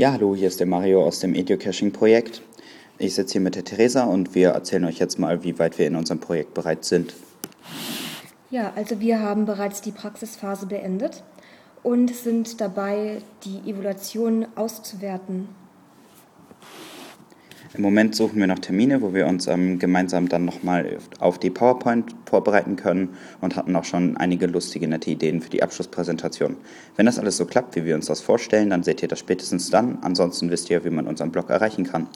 Ja, hallo, hier ist der Mario aus dem Educaching-Projekt. Ich sitze hier mit der Theresa und wir erzählen euch jetzt mal, wie weit wir in unserem Projekt bereits sind. Ja, also wir haben bereits die Praxisphase beendet und sind dabei, die Evaluation auszuwerten. Im Moment suchen wir noch Termine, wo wir uns ähm, gemeinsam dann nochmal auf die PowerPoint vorbereiten können und hatten auch schon einige lustige, nette Ideen für die Abschlusspräsentation. Wenn das alles so klappt, wie wir uns das vorstellen, dann seht ihr das spätestens dann. Ansonsten wisst ihr, wie man unseren Blog erreichen kann.